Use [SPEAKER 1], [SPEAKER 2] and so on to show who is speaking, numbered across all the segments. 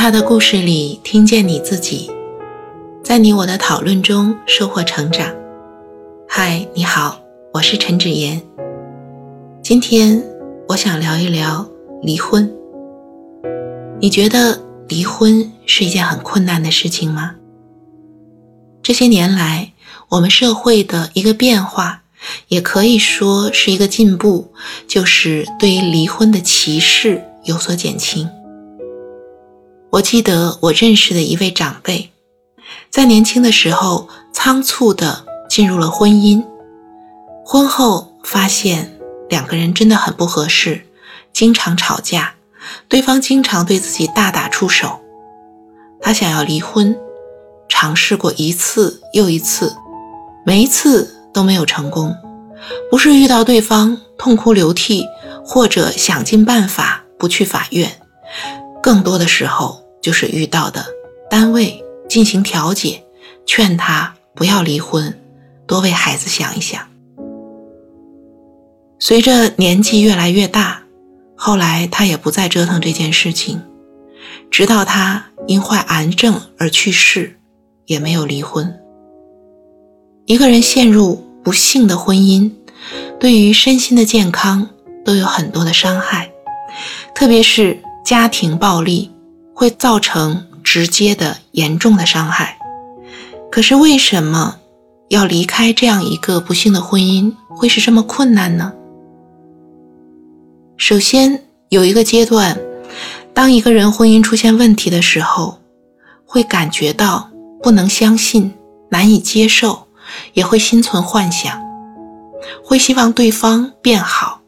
[SPEAKER 1] 他的故事里听见你自己，在你我的讨论中收获成长。嗨，你好，我是陈芷妍。今天我想聊一聊离婚。你觉得离婚是一件很困难的事情吗？这些年来，我们社会的一个变化，也可以说是一个进步，就是对于离婚的歧视有所减轻。我记得我认识的一位长辈，在年轻的时候仓促地进入了婚姻，婚后发现两个人真的很不合适，经常吵架，对方经常对自己大打出手。他想要离婚，尝试过一次又一次，每一次都没有成功。不是遇到对方痛哭流涕，或者想尽办法不去法院。更多的时候就是遇到的单位进行调解，劝他不要离婚，多为孩子想一想。随着年纪越来越大，后来他也不再折腾这件事情，直到他因患癌症而去世，也没有离婚。一个人陷入不幸的婚姻，对于身心的健康都有很多的伤害，特别是。家庭暴力会造成直接的严重的伤害，可是为什么要离开这样一个不幸的婚姻会是这么困难呢？首先有一个阶段，当一个人婚姻出现问题的时候，会感觉到不能相信、难以接受，也会心存幻想，会希望对方变好，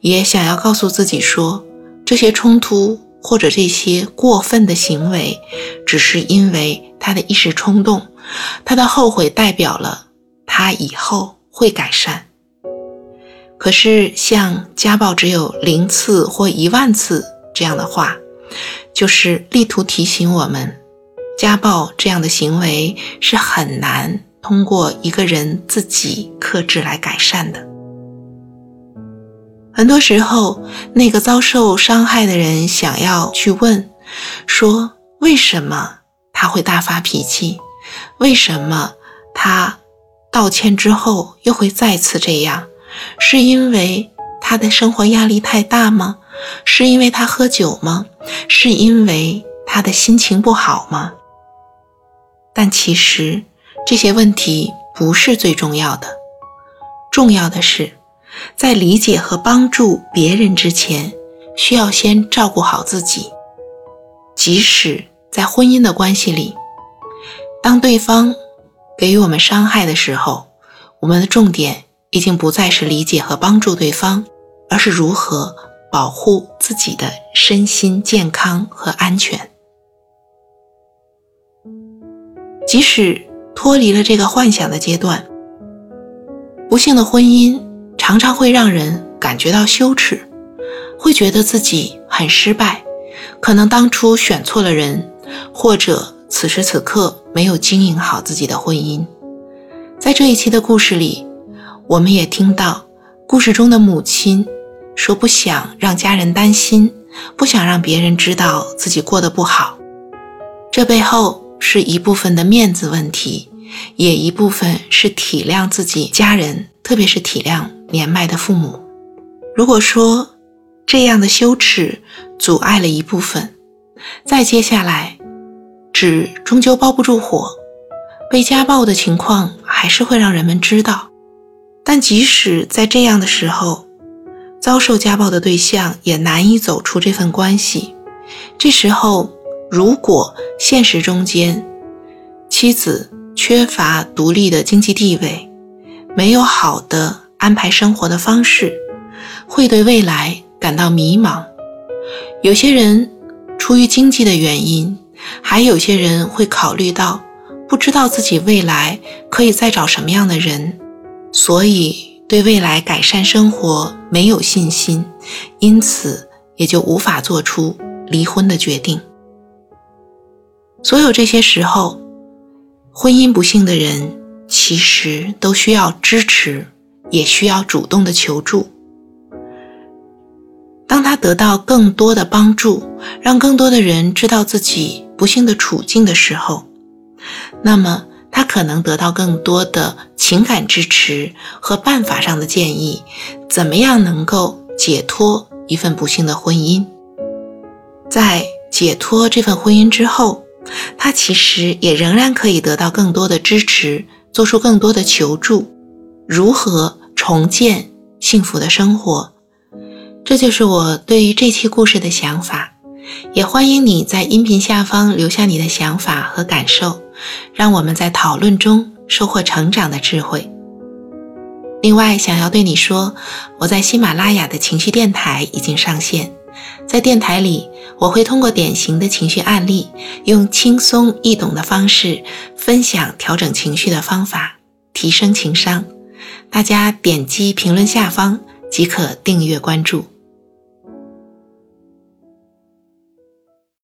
[SPEAKER 1] 也想要告诉自己说。这些冲突或者这些过分的行为，只是因为他的一时冲动，他的后悔代表了他以后会改善。可是像家暴只有零次或一万次这样的话，就是力图提醒我们，家暴这样的行为是很难通过一个人自己克制来改善的。很多时候，那个遭受伤害的人想要去问，说为什么他会大发脾气？为什么他道歉之后又会再次这样？是因为他的生活压力太大吗？是因为他喝酒吗？是因为他的心情不好吗？但其实这些问题不是最重要的，重要的是。在理解和帮助别人之前，需要先照顾好自己。即使在婚姻的关系里，当对方给予我们伤害的时候，我们的重点已经不再是理解和帮助对方，而是如何保护自己的身心健康和安全。即使脱离了这个幻想的阶段，不幸的婚姻。常常会让人感觉到羞耻，会觉得自己很失败，可能当初选错了人，或者此时此刻没有经营好自己的婚姻。在这一期的故事里，我们也听到故事中的母亲说不想让家人担心，不想让别人知道自己过得不好。这背后是一部分的面子问题，也一部分是体谅自己家人，特别是体谅。年迈的父母，如果说这样的羞耻阻碍了一部分，再接下来，纸终究包不住火，被家暴的情况还是会让人们知道。但即使在这样的时候，遭受家暴的对象也难以走出这份关系。这时候，如果现实中间妻子缺乏独立的经济地位，没有好的。安排生活的方式，会对未来感到迷茫。有些人出于经济的原因，还有些人会考虑到不知道自己未来可以再找什么样的人，所以对未来改善生活没有信心，因此也就无法做出离婚的决定。所有这些时候，婚姻不幸的人其实都需要支持。也需要主动的求助。当他得到更多的帮助，让更多的人知道自己不幸的处境的时候，那么他可能得到更多的情感支持和办法上的建议，怎么样能够解脱一份不幸的婚姻？在解脱这份婚姻之后，他其实也仍然可以得到更多的支持，做出更多的求助，如何重建幸福的生活？这就是我对于这期故事的想法，也欢迎你在音频下方留下你的想法和感受，让我们在讨论中收获成长的智慧。另外，想要对你说，我在喜马拉雅的情绪电台已经上线，在电台里，我会通过典型的情绪案例，用轻松易懂的方式分享调整情绪的方法，提升情商。大家点击评论下方即可订阅关注。